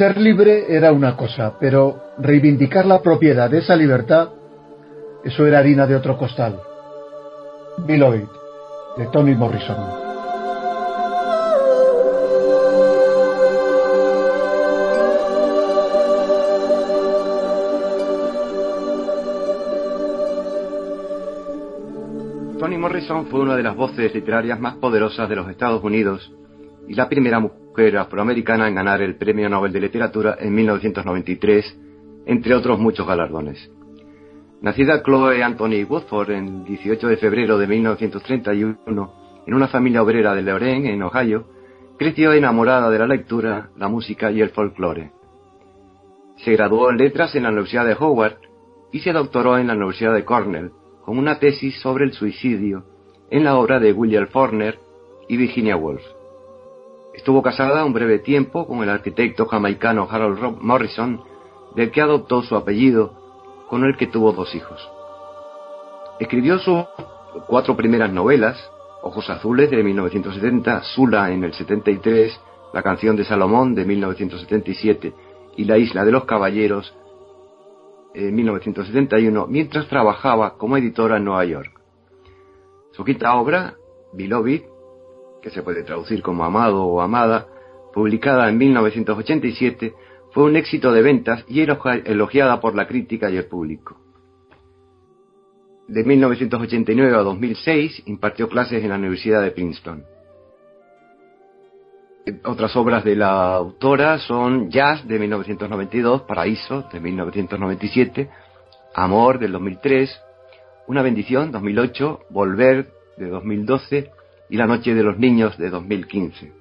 Ser libre era una cosa, pero reivindicar la propiedad de esa libertad, eso era harina de otro costal. Beloved, de Toni Morrison. Toni Morrison fue una de las voces literarias más poderosas de los Estados Unidos y la primera mujer afroamericana en ganar el Premio Nobel de Literatura en 1993, entre otros muchos galardones. Nacida Chloe Anthony Woodford el 18 de febrero de 1931 en una familia obrera de Lorraine, en Ohio, creció enamorada de la lectura, la música y el folclore. Se graduó en letras en la Universidad de Howard y se doctoró en la Universidad de Cornell con una tesis sobre el suicidio en la obra de William Faulkner y Virginia Woolf. Estuvo casada un breve tiempo con el arquitecto jamaicano Harold Morrison, del que adoptó su apellido, con el que tuvo dos hijos. Escribió sus cuatro primeras novelas, Ojos Azules de 1970, Sula en el 73, La canción de Salomón de 1977 y La isla de los caballeros en 1971, mientras trabajaba como editora en Nueva York. Su quinta obra, Beloved, que se puede traducir como Amado o Amada, publicada en 1987, fue un éxito de ventas y elogiada por la crítica y el público. De 1989 a 2006 impartió clases en la Universidad de Princeton. Otras obras de la autora son Jazz de 1992, Paraíso de 1997, Amor del 2003, Una bendición 2008, Volver de 2012 y La noche de los niños de 2015.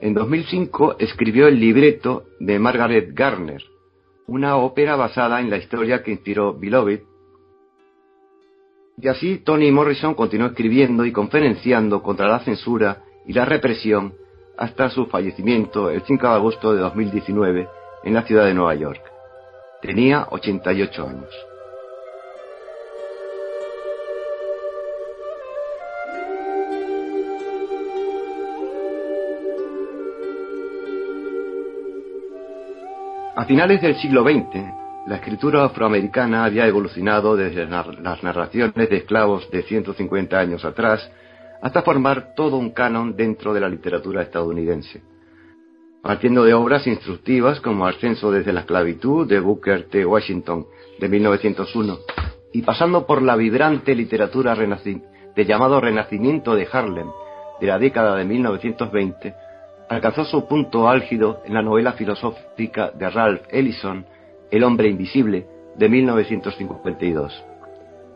En 2005 escribió el libreto de Margaret Garner, una ópera basada en la historia que inspiró Beloved. Y así Toni Morrison continuó escribiendo y conferenciando contra la censura y la represión hasta su fallecimiento el 5 de agosto de 2019 en la ciudad de Nueva York. Tenía 88 años. A finales del siglo XX, la escritura afroamericana había evolucionado desde las narraciones de esclavos de 150 años atrás hasta formar todo un canon dentro de la literatura estadounidense. Partiendo de obras instructivas como Ascenso desde la esclavitud de Booker T. Washington de 1901 y pasando por la vibrante literatura de llamado Renacimiento de Harlem de la década de 1920, alcanzó su punto álgido en la novela filosófica de Ralph Ellison, El hombre invisible, de 1952.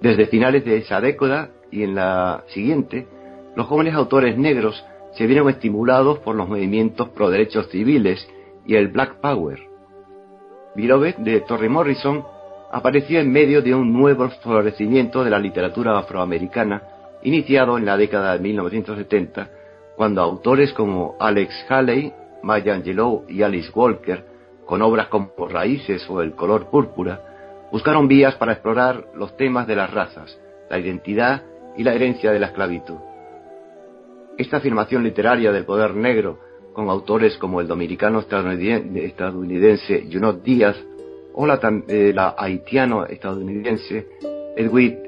Desde finales de esa década y en la siguiente, los jóvenes autores negros se vieron estimulados por los movimientos pro derechos civiles y el Black Power. Beloved de Torrey Morrison apareció en medio de un nuevo florecimiento de la literatura afroamericana iniciado en la década de 1970 cuando autores como Alex Haley, Maya Angelou y Alice Walker, con obras como Raíces o El color púrpura, buscaron vías para explorar los temas de las razas, la identidad y la herencia de la esclavitud. Esta afirmación literaria del poder negro, con autores como el dominicano estadounidense Junot Díaz o la, eh, la haitiano-estadounidense Edwin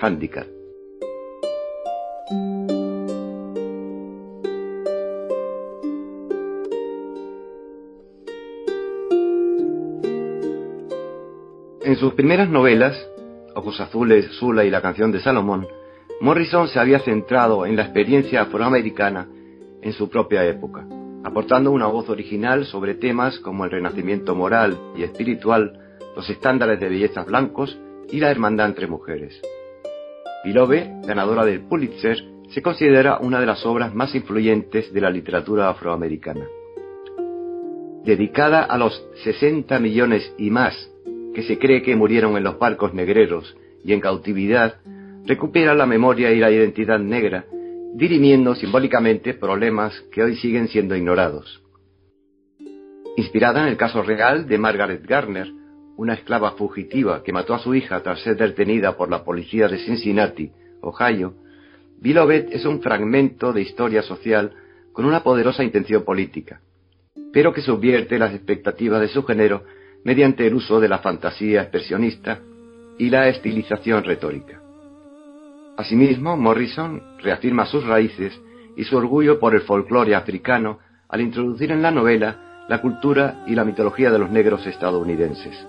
Handicap. En sus primeras novelas, Ojos Azules, Zula y la canción de Salomón, Morrison se había centrado en la experiencia afroamericana en su propia época, aportando una voz original sobre temas como el renacimiento moral y espiritual, los estándares de belleza blancos y la hermandad entre mujeres. Beloved, ganadora del Pulitzer, se considera una de las obras más influyentes de la literatura afroamericana. Dedicada a los 60 millones y más que se cree que murieron en los barcos negreros y en cautividad, recupera la memoria y la identidad negra, dirimiendo simbólicamente problemas que hoy siguen siendo ignorados. Inspirada en el caso real de Margaret Garner, una esclava fugitiva que mató a su hija tras ser detenida por la policía de Cincinnati, Ohio, Beloved es un fragmento de historia social con una poderosa intención política, pero que subvierte las expectativas de su género mediante el uso de la fantasía expresionista y la estilización retórica. Asimismo, Morrison reafirma sus raíces y su orgullo por el folclore africano al introducir en la novela la cultura y la mitología de los negros estadounidenses.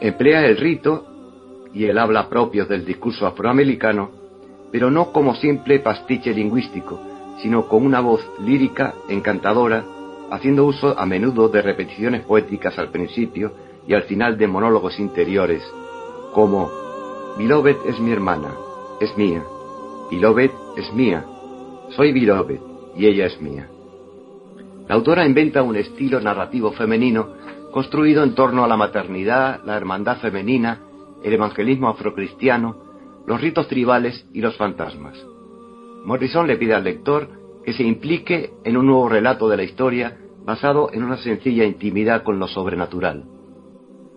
Emplea el rito y el habla propios del discurso afroamericano, pero no como simple pastiche lingüístico, sino con una voz lírica, encantadora haciendo uso a menudo de repeticiones poéticas al principio y al final de monólogos interiores, como Beloved es mi hermana, es mía, Beloved es mía, soy Beloved y ella es mía. La autora inventa un estilo narrativo femenino construido en torno a la maternidad, la hermandad femenina, el evangelismo afrocristiano, los ritos tribales y los fantasmas. Morrison le pide al lector que se implique en un nuevo relato de la historia basado en una sencilla intimidad con lo sobrenatural.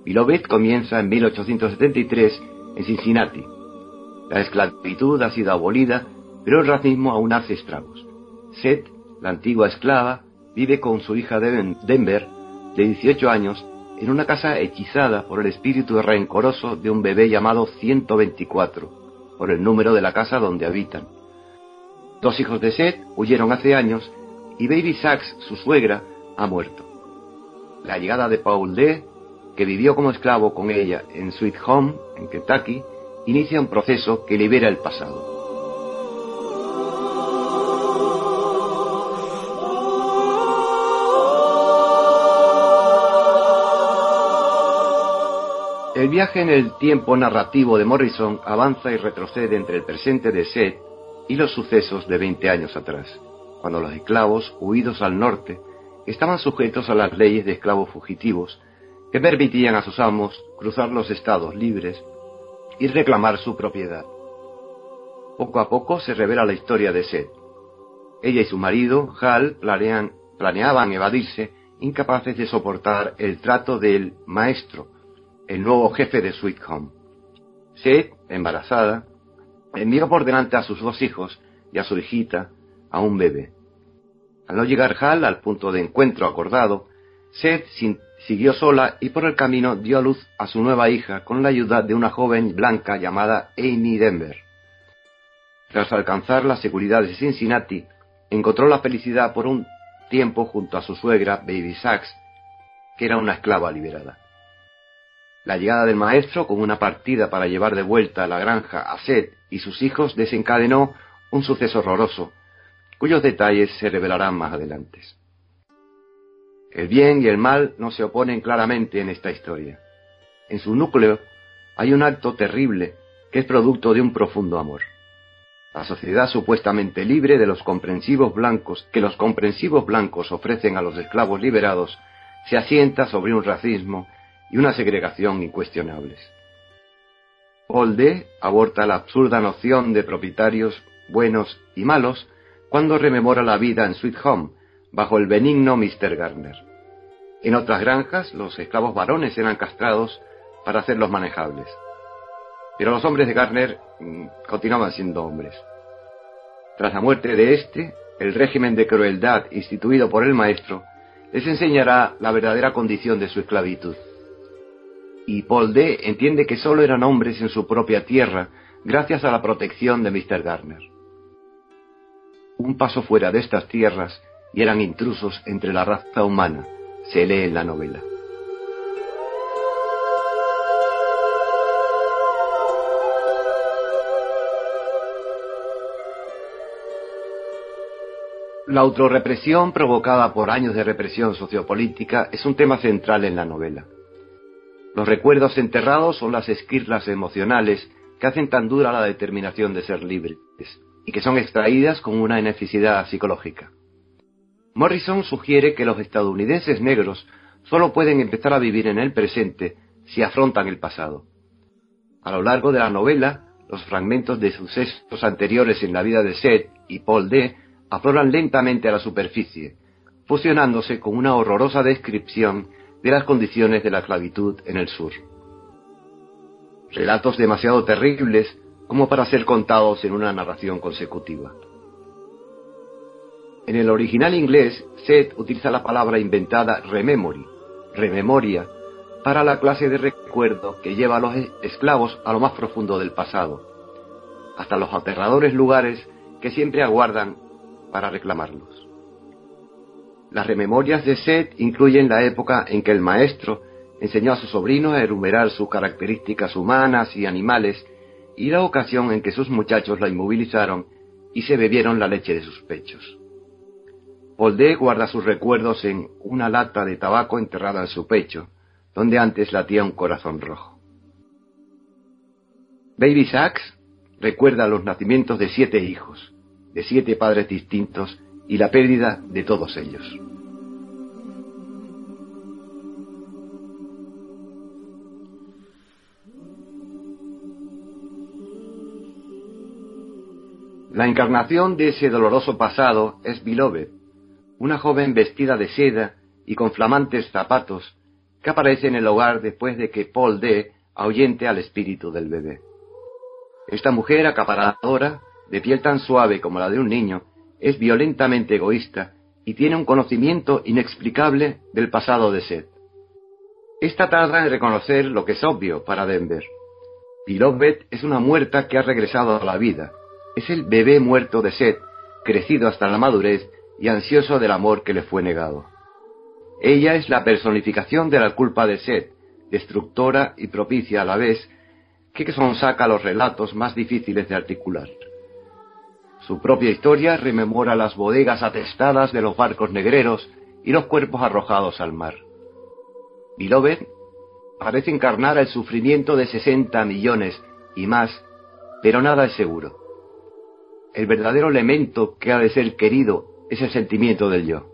Beloved comienza en 1873 en Cincinnati. La esclavitud ha sido abolida, pero el racismo aún hace estragos. Seth, la antigua esclava, vive con su hija Denver, de 18 años, en una casa hechizada por el espíritu rencoroso de un bebé llamado 124, por el número de la casa donde habitan. Dos hijos de Seth huyeron hace años y Baby Sachs, su suegra, ha muerto. La llegada de Paul D., que vivió como esclavo con ella en Sweet Home, en Kentucky, inicia un proceso que libera el pasado. El viaje en el tiempo narrativo de Morrison avanza y retrocede entre el presente de Seth y los sucesos de 20 años atrás, cuando los esclavos, huidos al norte, estaban sujetos a las leyes de esclavos fugitivos que permitían a sus amos cruzar los estados libres y reclamar su propiedad. Poco a poco se revela la historia de Seth. Ella y su marido, Hal, planeaban evadirse, incapaces de soportar el trato del maestro, el nuevo jefe de Sweet Home. Seth, embarazada, envió por delante a sus dos hijos y a su hijita a un bebé. Al no llegar Hal al punto de encuentro acordado, Seth siguió sola y por el camino dio a luz a su nueva hija con la ayuda de una joven blanca llamada Amy Denver. Tras alcanzar la seguridad de Cincinnati, encontró la felicidad por un tiempo junto a su suegra Baby Sachs, que era una esclava liberada. La llegada del maestro con una partida para llevar de vuelta a la granja a Seth y sus hijos desencadenó un suceso horroroso, cuyos detalles se revelarán más adelante. El bien y el mal no se oponen claramente en esta historia. En su núcleo hay un acto terrible que es producto de un profundo amor. La sociedad supuestamente libre de los comprensivos blancos que los comprensivos blancos ofrecen a los esclavos liberados se asienta sobre un racismo y una segregación incuestionables. D. aborta la absurda noción de propietarios buenos y malos cuando rememora la vida en Sweet Home, bajo el benigno Mr. Garner. En otras granjas, los esclavos varones eran castrados para hacerlos manejables. Pero los hombres de Garner mm, continuaban siendo hombres. Tras la muerte de éste, el régimen de crueldad instituido por el maestro les enseñará la verdadera condición de su esclavitud. Y Paul D. entiende que solo eran hombres en su propia tierra gracias a la protección de Mr. Garner. Un paso fuera de estas tierras y eran intrusos entre la raza humana, se lee en la novela. La autorrepresión provocada por años de represión sociopolítica es un tema central en la novela. Los recuerdos enterrados son las esquirlas emocionales que hacen tan dura la determinación de ser libres y que son extraídas con una necesidad psicológica. Morrison sugiere que los estadounidenses negros solo pueden empezar a vivir en el presente si afrontan el pasado. A lo largo de la novela, los fragmentos de sucesos anteriores en la vida de Seth y Paul D afloran lentamente a la superficie, fusionándose con una horrorosa descripción de las condiciones de la esclavitud en el sur. Relatos demasiado terribles como para ser contados en una narración consecutiva. En el original inglés, Seth utiliza la palabra inventada rememory, rememoria, para la clase de recuerdo que lleva a los esclavos a lo más profundo del pasado, hasta los aterradores lugares que siempre aguardan para reclamarlos. Las rememorias de Seth incluyen la época en que el maestro enseñó a su sobrino a enumerar sus características humanas y animales y la ocasión en que sus muchachos la inmovilizaron y se bebieron la leche de sus pechos. Oldé guarda sus recuerdos en una lata de tabaco enterrada en su pecho, donde antes latía un corazón rojo. Baby Sachs recuerda los nacimientos de siete hijos, de siete padres distintos y la pérdida de todos ellos. La encarnación de ese doloroso pasado es Beloved, una joven vestida de seda y con flamantes zapatos que aparece en el hogar después de que Paul D. ahuyente al espíritu del bebé. Esta mujer acaparadora de piel tan suave como la de un niño, es violentamente egoísta y tiene un conocimiento inexplicable del pasado de Seth. Esta tarda en reconocer lo que es obvio para Denver. Beloved es una muerta que ha regresado a la vida. Es el bebé muerto de Seth, crecido hasta la madurez y ansioso del amor que le fue negado. Ella es la personificación de la culpa de Seth, destructora y propicia a la vez, que sonsaca los relatos más difíciles de articular. Su propia historia rememora las bodegas atestadas de los barcos negreros y los cuerpos arrojados al mar. Beloved parece encarnar el sufrimiento de 60 millones y más, pero nada es seguro. El verdadero elemento que ha de ser querido es el sentimiento del yo.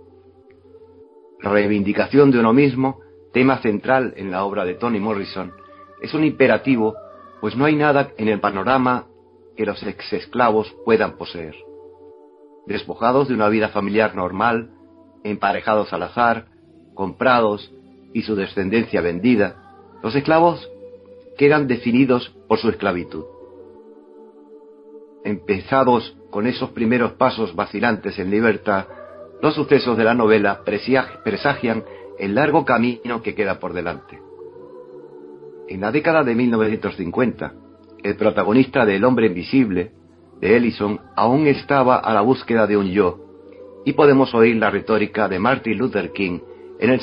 La reivindicación de uno mismo, tema central en la obra de Tony Morrison, es un imperativo, pues no hay nada en el panorama que los ex-esclavos puedan poseer. Despojados de una vida familiar normal, emparejados al azar, comprados y su descendencia vendida, los esclavos quedan definidos por su esclavitud. Empezados con esos primeros pasos vacilantes en libertad, los sucesos de la novela presagian el largo camino que queda por delante. En la década de 1950, el protagonista de El hombre invisible, de Ellison, aún estaba a la búsqueda de un yo, y podemos oír la retórica de Martin Luther King en el,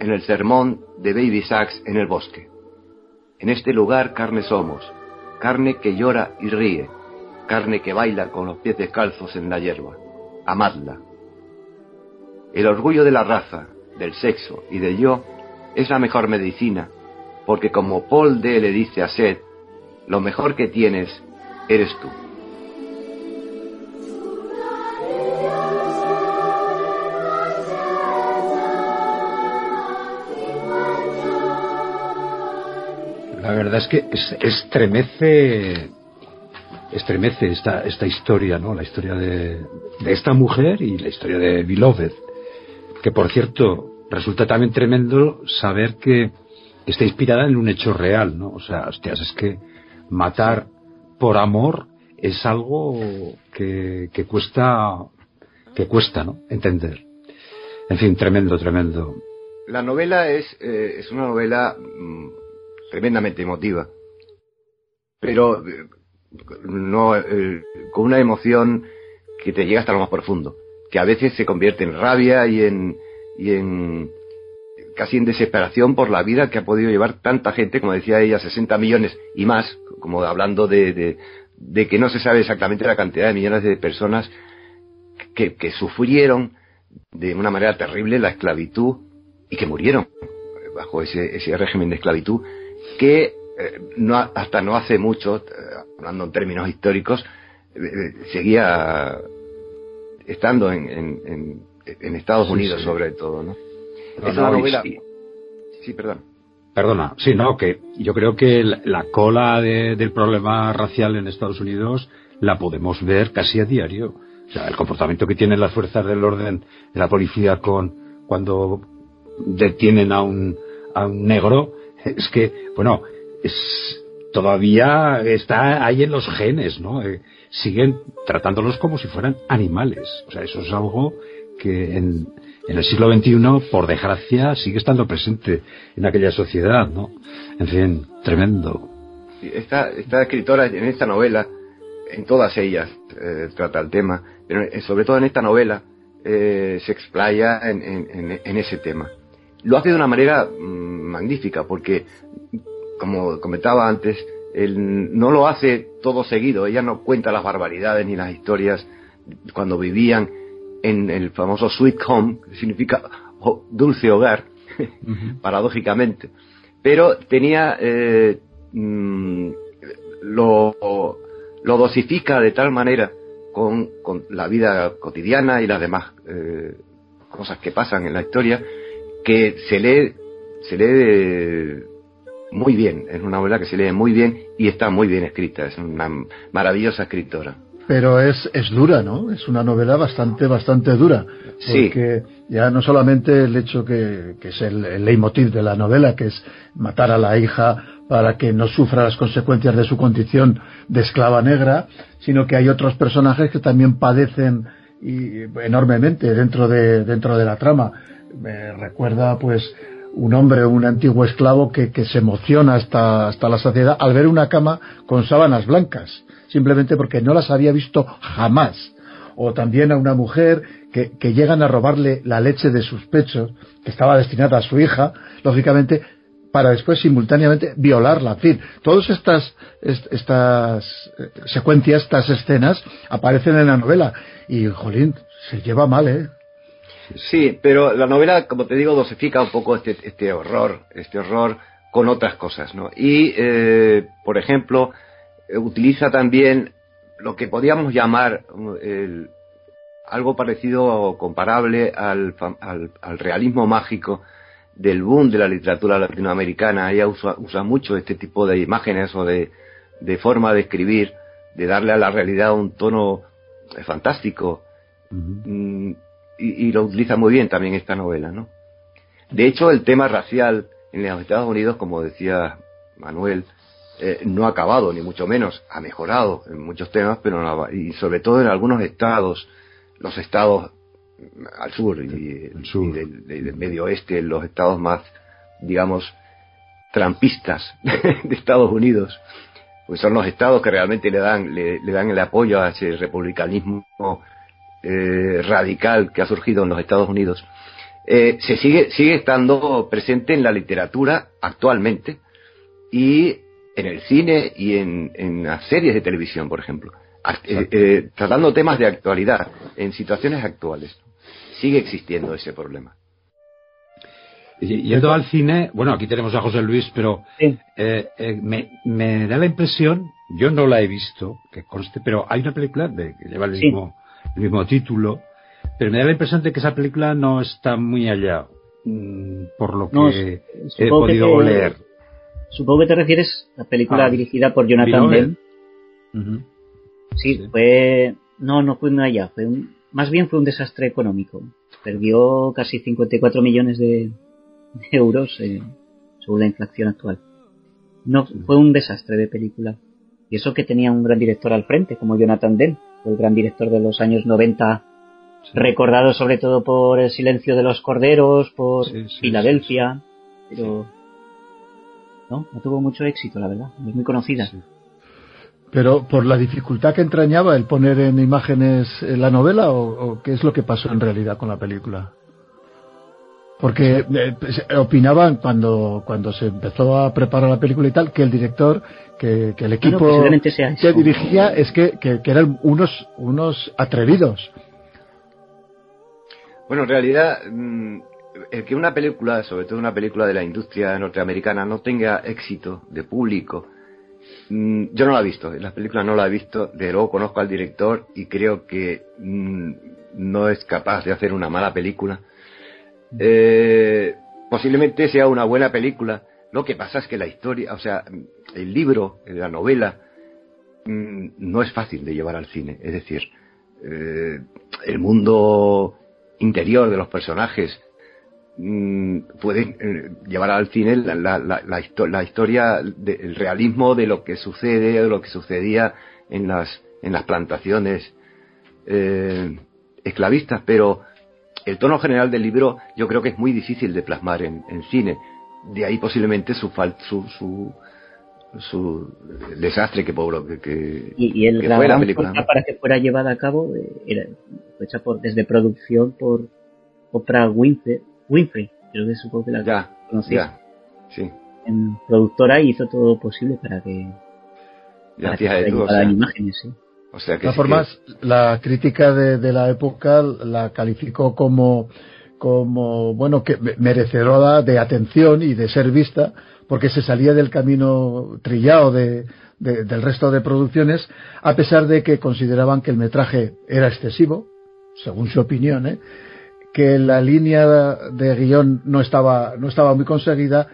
en el sermón de Baby Sachs en el bosque. En este lugar carne somos, carne que llora y ríe, carne que baila con los pies descalzos en la hierba. Amadla. El orgullo de la raza, del sexo y del yo es la mejor medicina, porque como Paul D. le dice a Seth, lo mejor que tienes eres tú. La verdad es que estremece estremece esta, esta historia, ¿no? La historia de, de, esta mujer y la historia de Beloved. Que por cierto, resulta también tremendo saber que está inspirada en un hecho real, ¿no? O sea, hostias, es que matar por amor es algo que, cuesta que cuesta ¿no? entender. En fin, tremendo, tremendo. La novela es, eh, es una novela mm, tremendamente emotiva, pero eh, no eh, con una emoción que te llega hasta lo más profundo, que a veces se convierte en rabia y en, y en casi en desesperación por la vida que ha podido llevar tanta gente, como decía ella, 60 millones y más, como hablando de, de, de que no se sabe exactamente la cantidad de millones de personas que, que sufrieron de una manera terrible la esclavitud y que murieron bajo ese, ese régimen de esclavitud que eh, no, hasta no hace mucho, eh, hablando en términos históricos, eh, eh, seguía estando en, en, en, en Estados Unidos sí. sobre todo, ¿no? No, es no, novela... sí. Sí, perdón. Perdona, sí, no, que yo creo que la, la cola de- del problema racial en Estados Unidos la podemos ver casi a diario. O sea, el comportamiento que tienen las fuerzas del orden de la policía con cuando detienen a un, a un negro es que, bueno, es todavía está ahí en los genes, ¿no? Eh, siguen tratándolos como si fueran animales. O sea, eso es algo que en, en el siglo XXI, por desgracia, sigue estando presente en aquella sociedad, ¿no? En fin, tremendo. Esta, escritora en esta novela, en todas ellas eh, trata el tema, pero eh, sobre todo en esta novela eh, se explaya en ese tema. Lo hace de una manera mm, magnífica porque, como comentaba antes, él no lo hace todo seguido, ella no cuenta las barbaridades ni las historias cuando vivían en el famoso sweet home, que significa dulce hogar, paradójicamente, pero tenía eh, mm, lo, lo dosifica de tal manera con, con la vida cotidiana y las demás eh, cosas que pasan en la historia que se lee se lee eh, muy bien. Es una novela que se lee muy bien y está muy bien escrita. Es una maravillosa escritora Pero es, es dura, ¿no? Es una novela bastante, bastante dura. Sí. Porque ya no solamente el hecho que, que es el, el leitmotiv de la novela, que es matar a la hija para que no sufra las consecuencias de su condición de esclava negra, sino que hay otros personajes que también padecen y, enormemente dentro de, dentro de la trama. Me recuerda, pues, un hombre, un antiguo esclavo que, que se emociona hasta, hasta la saciedad al ver una cama con sábanas blancas, simplemente porque no las había visto jamás. O también a una mujer que, que llegan a robarle la leche de sus pechos, que estaba destinada a su hija, lógicamente, para después simultáneamente violarla. En fin, todas estas, est- estas eh, secuencias, estas escenas, aparecen en la novela. Y, jolín, se lleva mal, ¿eh? Sí, pero la novela, como te digo, dosifica un poco este, este horror, este horror con otras cosas, ¿no? Y, eh, por ejemplo, utiliza también lo que podríamos llamar um, el- algo parecido o comparable al, al, al realismo mágico del boom de la literatura latinoamericana. Ella usa, usa mucho este tipo de imágenes o de, de forma de escribir, de darle a la realidad un tono eh, fantástico, Mm, y, y lo utiliza muy bien también esta novela, ¿no? De hecho, el tema racial en los Estados Unidos, como decía Manuel, eh, no ha acabado, ni mucho menos, ha mejorado en muchos temas, pero no y sobre todo en algunos estados, los estados mm, al sur y, El sur. y del, medio oeste, los estados más, digamos, trampistas de Estados Unidos, pues son los estados que realmente le dan, le, le dan el apoyo a ese republicanismo eh, radical que ha surgido en los Estados Unidos, eh, se sigue, sigue estando presente en la literatura actualmente y en el cine y en, en las series de televisión, por ejemplo, eh, eh, tratando temas de actualidad, en situaciones actuales. Sigue existiendo ese problema. Y- Yendo al cine, bueno, aquí tenemos a José Luis, pero Sí. eh, eh, me, me da la impresión, yo no la he visto, que conste, pero hay una película de, que lleva el Sí. mismo, el mismo título, pero me da la impresión de que esa película no está muy allá, mm, por lo que No, he que podido te- leer. Supongo que te refieres a la película Ah, dirigida por Jonathan. Demme. Sí, Sí. fue. No, no fue muy allá. Fue un... Más bien fue un desastre económico. Perdió casi 54 millones de, de euros eh, según la inflación actual. No, fue un desastre de película. Y eso que tenía un gran director al frente, como Jonathan Demme, el gran director de los años 90, recordado sobre todo por El silencio de los corderos, por Filadelfia, pero no, no tuvo mucho éxito, la verdad. Es muy conocida. Sí. Pero por la dificultad que entrañaba el poner en imágenes eh, la novela o, o qué es lo que pasó en realidad con la película. Porque eh, pues, opinaban cuando, cuando se empezó a preparar la película y tal que el director, que, que el equipo posiblemente sea que dirigía es que, que, que eran unos, unos atrevidos. Bueno, en realidad, mm, el que una película, sobre todo una película de la industria norteamericana, no tenga éxito de público, mm, yo no la he visto, en las películas no la he visto, de luego conozco al director y creo que mm, no es capaz de hacer una mala película. Eh, posiblemente sea una buena película, lo que pasa es que la historia, o sea, el libro, la novela, mm, no es fácil de llevar al cine, es decir, eh, el mundo interior de los personajes mm, pueden eh, llevar al cine la, la, la, la histo- la historia, de- el realismo de lo que sucede, de lo que sucedía en las, en las plantaciones eh, esclavistas, pero el tono general del libro yo creo que es muy difícil de plasmar en, en cine. De ahí posiblemente su, fal- su, su, su desastre que, pobre- que, Y, y el, que la fue la película. para que fuera llevada a cabo eh, era, hecha por, desde producción por Oprah Winfrey, Winfrey creo que supongo que la Ya, conocéis, ya, sí. en productora y hizo todo lo posible para que, Ya, para que tú, o sea, imágenes. ¿sí? o sea De que todas sí que- formas, la crítica de, de la época la calificó como, como bueno, que me- merecedora de atención y de ser vista, porque se salía del camino trillado de, de- del resto de producciones, a pesar de que consideraban que el metraje era excesivo, según su opinión, ¿eh? Que la línea de guion no estaba, no estaba muy conseguida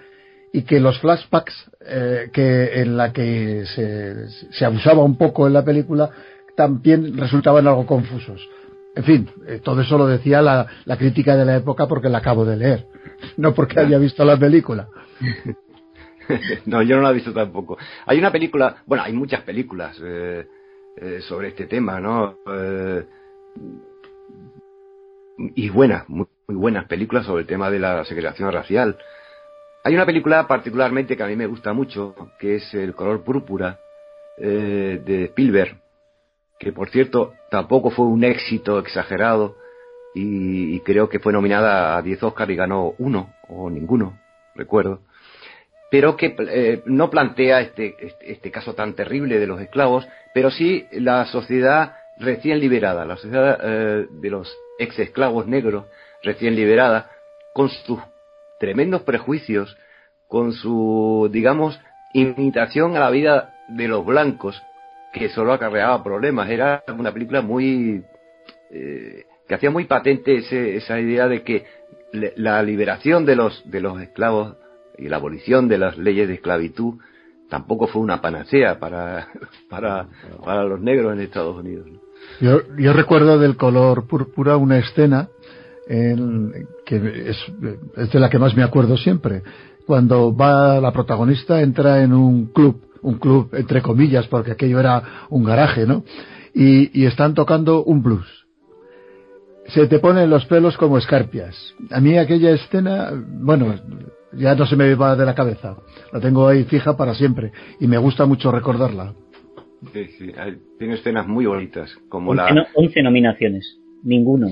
y que los flashbacks eh, que en la que se, se abusaba un poco en la película también resultaban algo confusos. En fin, eh, todo eso lo decía la, la crítica de la época porque la acabo de leer, no porque había visto la película. no, yo no la he visto tampoco. Hay una película, bueno, hay muchas películas eh, eh, sobre este tema, ¿no? Y buenas, muy, muy buenas películas sobre el tema de la segregación racial. Hay una película particularmente que a mí me gusta mucho, que es El color púrpura, eh, de Spielberg, que por cierto tampoco fue un éxito exagerado y, creo que fue nominada a 10 Oscar y ganó uno o ninguno, recuerdo pero que eh, no plantea este, este, este caso tan terrible de los esclavos, pero sí la sociedad recién liberada, la sociedad eh, de los ex esclavos negros recién liberada, con sus tremendos prejuicios, con su, digamos, imitación a la vida de los blancos, que solo acarreaba problemas. Era una película muy... eh, que hacía muy patente ese- esa idea de que le- la liberación de los, de los esclavos y la abolición de las leyes de esclavitud tampoco fue una panacea para, para, para los negros en Estados Unidos. ¿no? Yo, yo recuerdo del color púrpura una escena en, que es, es de la que más me acuerdo siempre. Cuando va la protagonista, entra en un club, un club entre comillas, porque aquello era un garaje, ¿no? Y, y están tocando un blues. Se te ponen los pelos como escarpias. A mí aquella escena, bueno, ya no se me va de la cabeza. La tengo ahí fija para siempre. Y me gusta mucho recordarla. Sí, sí, hay- tiene escenas muy bonitas, como 11, la... no- 11 nominaciones, ninguno.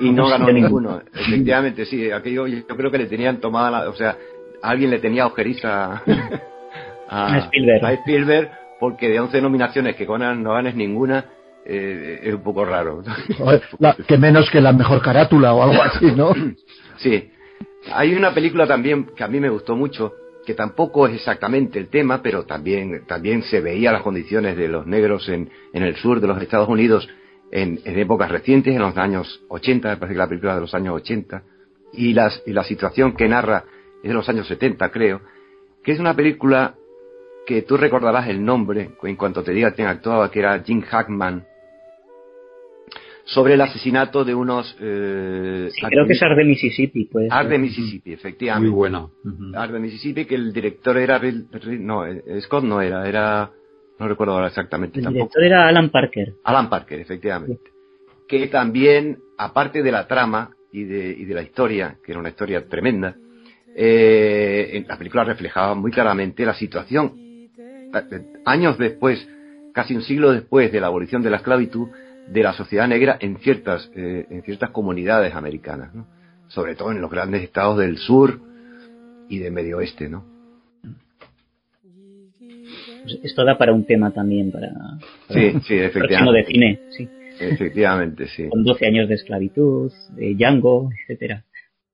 Y no ganó ninguno. Efectivamente, sí, aquello yo creo que le tenían tomada la... O sea, alguien le tenía ojeriza a, A Spielberg. a Spielberg, porque de 11 nominaciones que ganan, no ganes ninguna, eh, es un poco raro. La- que menos que la mejor carátula o algo así, ¿no? Sí. Hay una película también que a mí me gustó mucho, que tampoco es exactamente el tema, pero también, también se veía las condiciones de los negros en, en el sur de los Estados Unidos en, épocas recientes, en los años 80, me parece que la película es de los años 80, y, las, y la situación que narra es de los años 70, creo, que es una película que tú recordarás el nombre en cuanto te diga quién actuaba, que era Jim Hackman, sobre el asesinato de unos... eh, Sí, creo que es Art de Mississippi, pues. Art de Mississippi, efectivamente. Muy buena. Ujú. Art de Mississippi, que el director era... No, eh, Scott no era, era... no recuerdo ahora exactamente El tampoco. director era Alan Parker. Alan Parker, efectivamente. Que también, aparte de la trama y de, y de la historia, que era una historia tremenda, eh, en la película reflejaba muy claramente la situación, eh, años después, casi un siglo después de la abolición de la esclavitud, de la sociedad negra en ciertas, eh, en ciertas comunidades americanas, ¿no? sobre todo en los grandes estados del sur y del medio oeste, ¿no? Pues esto da para un tema también, para, Sí, sí, próximo de efectivamente. cine, sí. Efectivamente, sí. Con 12 años de esclavitud, de Django, etcétera.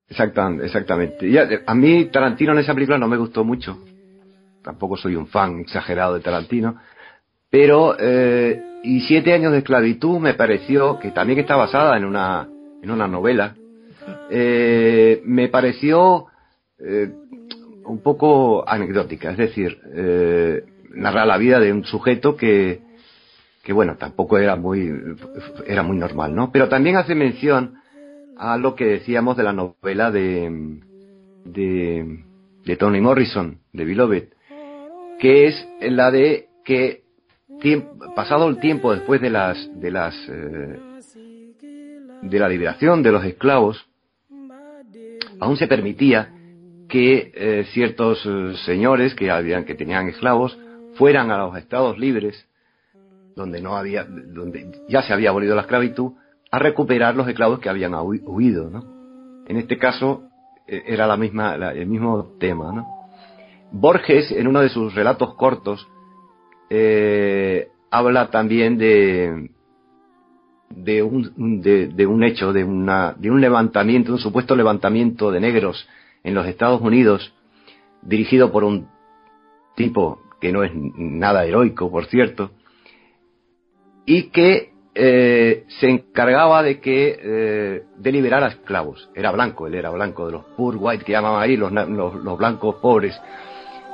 Exactamente, exactamente. Ya, eh, a mí Tarantino en esa película no me gustó mucho. Tampoco soy un fan exagerado de Tarantino. Pero, eh, y Siete años de esclavitud me pareció, que también está basada en una, en una novela, eh, me pareció eh, un poco anecdótica. Es decir, eh, narra la vida de un sujeto que, que bueno, tampoco era muy, era muy normal, ¿no? Pero también hace mención a lo que decíamos de la novela de, de, de Toni Morrison, de Beloved, que es la de que pasado el tiempo después de las de las eh, de la liberación de los esclavos aún se permitía que eh, ciertos eh, señores que habían que tenían esclavos fueran a los estados libres donde no había donde ya se había abolido la esclavitud a recuperar los esclavos que habían hui- huido ¿no? en este caso era la misma la- el mismo tema ¿no? Borges en uno de sus relatos cortos eh, habla también de de un, de, un hecho, de, una, de un levantamiento, un supuesto levantamiento de negros en los Estados Unidos, dirigido por un tipo que no es nada heroico, por cierto, y que eh, se encargaba de que eh, de liberar a esclavos. Era blanco, él era blanco, de los poor white que llamaban ahí, los, los, los blancos pobres,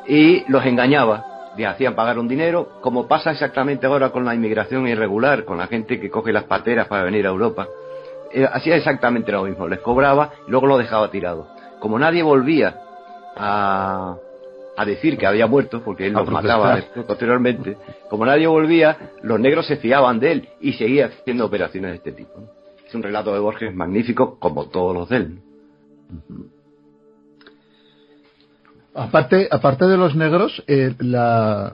y los engañaba, le hacían pagar un dinero, como pasa exactamente ahora con la inmigración irregular, con la gente que coge las pateras para venir a Europa. Eh, hacía exactamente lo mismo, les cobraba y luego lo dejaba tirado. Como nadie volvía a, a decir que había muerto, porque él A los protestar. mataba posteriormente, como nadie volvía, los negros se fiaban de él y seguía haciendo operaciones de este tipo. ¿no? Es un relato de Borges magnífico, como todos los de él. Aparte, aparte de los negros, eh, la-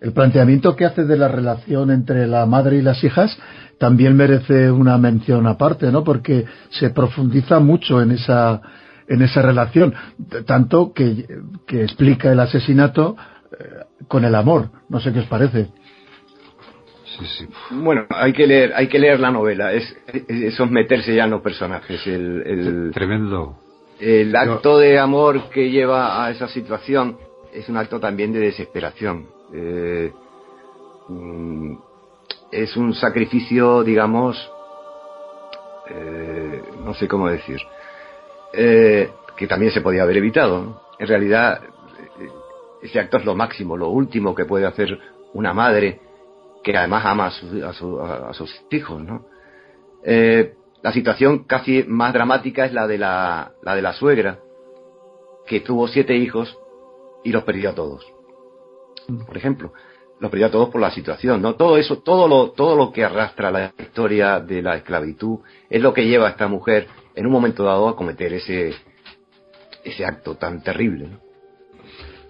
el planteamiento que hace de la relación entre la madre y las hijas también merece una mención aparte, ¿no? Porque se profundiza mucho en esa en esa relación, tanto que, que explica el asesinato eh, con el amor. No sé qué os parece. Sí, sí. Bueno, hay que leer, hay que leer la novela, es, es- eso es meterse ya en los personajes, el, el, Tremendo. El acto de amor que lleva a esa situación es un acto también de desesperación. Eh, mm, es un sacrificio, digamos, eh, no sé cómo decir, eh, que también se podía haber evitado. ¿no? En realidad, ese acto es lo máximo, lo último que puede hacer una madre que además ama a, su- a su- a- a sus hijos, ¿no? Eh, la situación casi más dramática es la de la, la de la suegra, que tuvo siete hijos y los perdió a todos. Por ejemplo, los perdió a todos por la situación, ¿no? Todo eso, todo lo, todo lo que arrastra la historia de la esclavitud es lo que lleva a esta mujer en un momento dado a cometer ese, ese acto tan terrible, ¿no?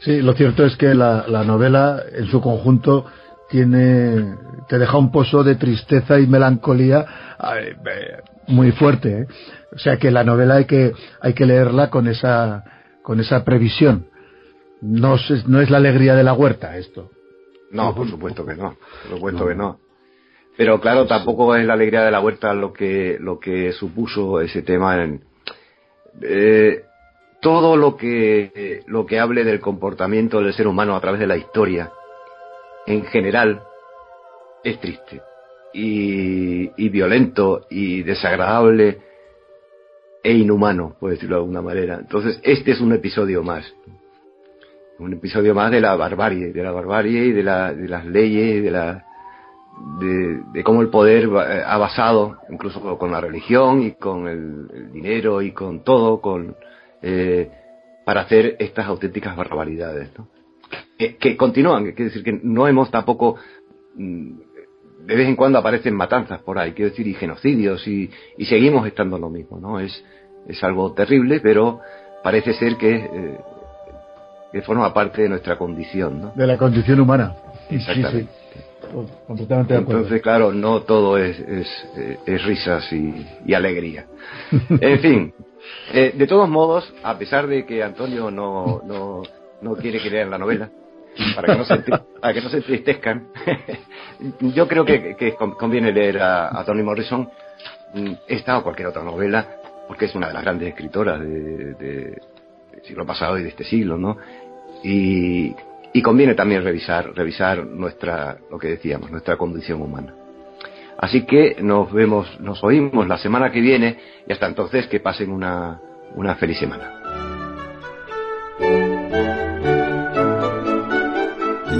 Sí, lo cierto es que la, la novela en su conjunto tiene te deja un pozo de tristeza y melancolía muy fuerte. ¿eh? O sea que la novela hay que hay que leerla con esa con esa previsión. No es, no es la alegría de la huerta esto. No, por supuesto que no, por supuesto que no. Pero claro, tampoco es la alegría de la huerta lo que lo que supuso ese tema en eh, todo lo que eh, lo que hable del comportamiento del ser humano a través de la historia en general es triste y, y violento y desagradable e inhumano, por decirlo de alguna manera. Entonces, este es un episodio más un episodio más de la barbarie, de la barbarie y de, la, de las leyes, de la de, de cómo el poder ha basado, incluso con la religión y con el, el dinero y con todo, con eh, para hacer estas auténticas barbaridades. ¿no? eh, que continúan, quiere decir que no hemos tampoco mm, de vez en cuando aparecen matanzas por ahí, quiero decir, y genocidios, y, y seguimos estando en lo mismo, ¿no? Es, es algo terrible, pero parece ser que, eh, que forma parte de nuestra condición, ¿no? De la condición humana. Exactamente. Sí, sí. Completamente de acuerdo. Entonces, claro, no todo es, es, eh, es risas y, y alegría. En fin, eh, de todos modos, a pesar de que Antonio no, no, no quiere que lean la novela, para que no se, para que no se entristezcan, yo creo que, que con- conviene leer a, a Toni Morrison mm, esta o cualquier otra novela, porque es una de las grandes escritoras de- de- del siglo pasado y de este siglo, ¿no? Y, y conviene también revisar, revisar nuestra, lo que decíamos, nuestra condición humana. Así que nos vemos, nos oímos la semana que viene y hasta entonces que pasen una, una feliz semana.